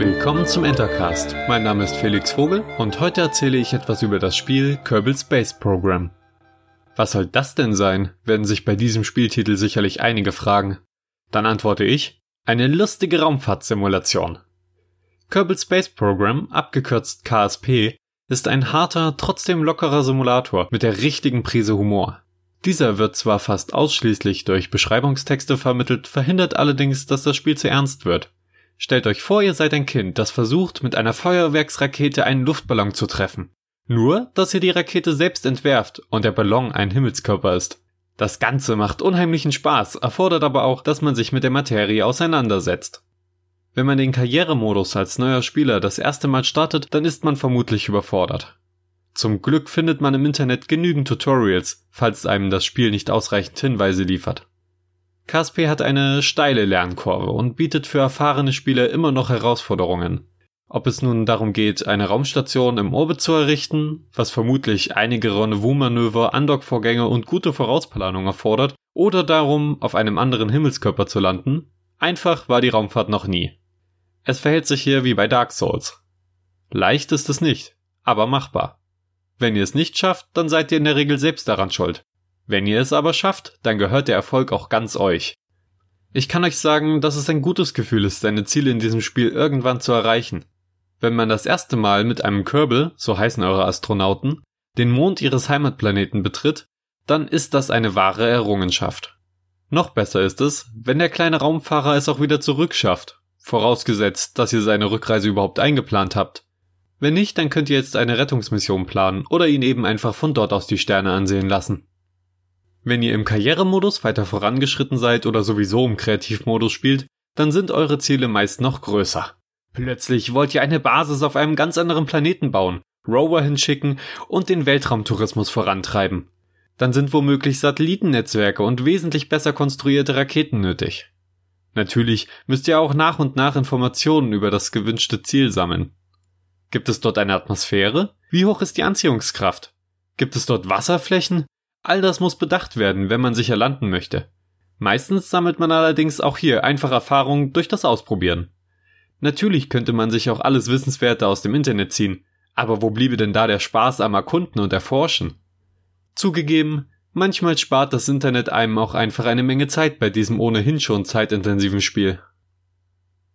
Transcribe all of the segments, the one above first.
Willkommen zum Entercast. Mein Name ist Felix Vogel und heute erzähle ich etwas über das Spiel Kerbal Space Program. Was soll das denn sein? werden sich bei diesem Spieltitel sicherlich einige fragen. Dann antworte ich, eine lustige Raumfahrtsimulation. Kerbal Space Program, abgekürzt KSP, ist ein harter, trotzdem lockerer Simulator mit der richtigen Prise Humor. Dieser wird zwar fast ausschließlich durch Beschreibungstexte vermittelt, verhindert allerdings, dass das Spiel zu ernst wird. Stellt euch vor, ihr seid ein Kind, das versucht, mit einer Feuerwerksrakete einen Luftballon zu treffen. Nur, dass ihr die Rakete selbst entwerft und der Ballon ein Himmelskörper ist. Das Ganze macht unheimlichen Spaß, erfordert aber auch, dass man sich mit der Materie auseinandersetzt. Wenn man den Karrieremodus als neuer Spieler das erste Mal startet, dann ist man vermutlich überfordert. Zum Glück findet man im Internet genügend Tutorials, falls einem das Spiel nicht ausreichend Hinweise liefert. KSP hat eine steile Lernkurve und bietet für erfahrene Spieler immer noch Herausforderungen. Ob es nun darum geht, eine Raumstation im Orbit zu errichten, was vermutlich einige Rendezvous-Manöver, Andockvorgänge und gute Vorausplanung erfordert, oder darum, auf einem anderen Himmelskörper zu landen, einfach war die Raumfahrt noch nie. Es verhält sich hier wie bei Dark Souls. Leicht ist es nicht, aber machbar. Wenn ihr es nicht schafft, dann seid ihr in der Regel selbst daran schuld. Wenn ihr es aber schafft, dann gehört der Erfolg auch ganz euch. Ich kann euch sagen, dass es ein gutes Gefühl ist, seine Ziele in diesem Spiel irgendwann zu erreichen. Wenn man das erste Mal mit einem Kerbal, so heißen eure Astronauten, den Mond ihres Heimatplaneten betritt, dann ist das eine wahre Errungenschaft. Noch besser ist es, wenn der kleine Raumfahrer es auch wieder zurückschafft, vorausgesetzt, dass ihr seine Rückreise überhaupt eingeplant habt. Wenn nicht, dann könnt ihr jetzt eine Rettungsmission planen oder ihn eben einfach von dort aus die Sterne ansehen lassen. Wenn ihr im Karrieremodus weiter vorangeschritten seid oder sowieso im Kreativmodus spielt, dann sind eure Ziele meist noch größer. Plötzlich wollt ihr eine Basis auf einem ganz anderen Planeten bauen, Rover hinschicken und den Weltraumtourismus vorantreiben. Dann sind womöglich Satellitennetzwerke und wesentlich besser konstruierte Raketen nötig. Natürlich müsst ihr auch nach und nach Informationen über das gewünschte Ziel sammeln. Gibt es dort eine Atmosphäre? Wie hoch ist die Anziehungskraft? Gibt es dort Wasserflächen? All das muss bedacht werden, wenn man sicher landen möchte. Meistens sammelt man allerdings auch hier einfach Erfahrungen durch das Ausprobieren. Natürlich könnte man sich auch alles Wissenswerte aus dem Internet ziehen, aber wo bliebe denn da der Spaß am Erkunden und Erforschen? Zugegeben, manchmal spart das Internet einem auch einfach eine Menge Zeit bei diesem ohnehin schon zeitintensiven Spiel.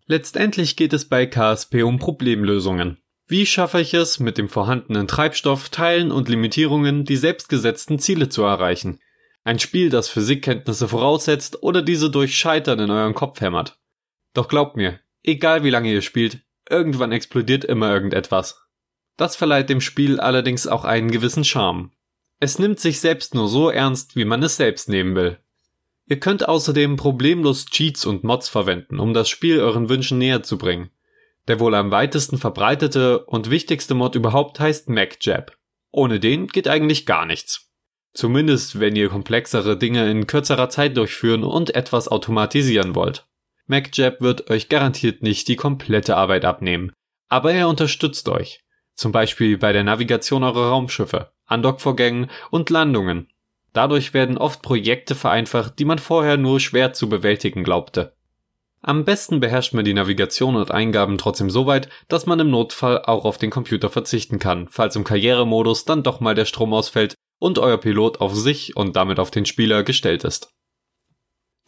Letztendlich geht es bei KSP um Problemlösungen. Wie schaffe ich es, mit dem vorhandenen Treibstoff, Teilen und Limitierungen die selbstgesetzten Ziele zu erreichen? Ein Spiel, das Physikkenntnisse voraussetzt oder diese durch Scheitern in euren Kopf hämmert. Doch glaubt mir, egal wie lange ihr spielt, irgendwann explodiert immer irgendetwas. Das verleiht dem Spiel allerdings auch einen gewissen Charme. Es nimmt sich selbst nur so ernst, wie man es selbst nehmen will. Ihr könnt außerdem problemlos Cheats und Mods verwenden, um das Spiel euren Wünschen näher zu bringen. Der wohl am weitesten verbreitete und wichtigste Mod überhaupt heißt MacJab. Ohne den geht eigentlich gar nichts. Zumindest wenn ihr komplexere Dinge in kürzerer Zeit durchführen und etwas automatisieren wollt. MacJab wird euch garantiert nicht die komplette Arbeit abnehmen, aber er unterstützt euch. Zum Beispiel bei der Navigation eurer Raumschiffe, Andockvorgängen und Landungen. Dadurch werden oft Projekte vereinfacht, die man vorher nur schwer zu bewältigen glaubte. Am besten beherrscht man die Navigation und Eingaben trotzdem so weit, dass man im Notfall auch auf den Computer verzichten kann, falls im Karrieremodus dann doch mal der Strom ausfällt und euer Pilot auf sich und damit auf den Spieler gestellt ist.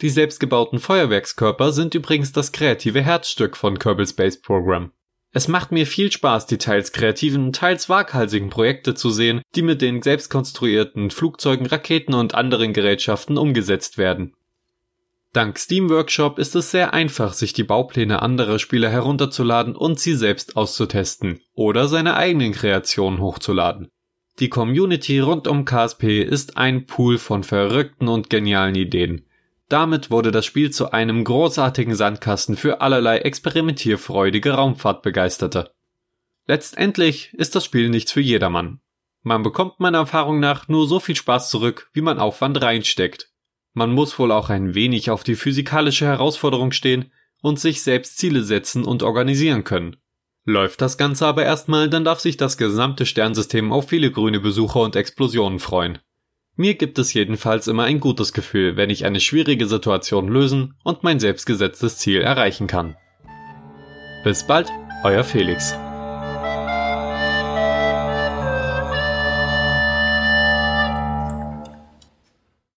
Die selbstgebauten Feuerwerkskörper sind übrigens das kreative Herzstück von Kerbal Space Program. Es macht mir viel Spaß, die teils kreativen, teils waghalsigen Projekte zu sehen, die mit den selbstkonstruierten Flugzeugen, Raketen und anderen Gerätschaften umgesetzt werden. Dank Steam Workshop ist es sehr einfach, sich die Baupläne anderer Spieler herunterzuladen und sie selbst auszutesten oder seine eigenen Kreationen hochzuladen. Die Community rund um KSP ist ein Pool von verrückten und genialen Ideen. Damit wurde das Spiel zu einem großartigen Sandkasten für allerlei experimentierfreudige Raumfahrtbegeisterte. Letztendlich ist das Spiel nichts für jedermann. Man bekommt meiner Erfahrung nach nur so viel Spaß zurück, wie man Aufwand reinsteckt. Man muss wohl auch ein wenig auf die physikalische Herausforderung stehen und sich selbst Ziele setzen und organisieren können. Läuft das Ganze aber erstmal, dann darf sich das gesamte Sternsystem auf viele grüne Besucher und Explosionen freuen. Mir gibt es jedenfalls immer ein gutes Gefühl, wenn ich eine schwierige Situation lösen und mein selbstgesetztes Ziel erreichen kann. Bis bald! Euer Felix.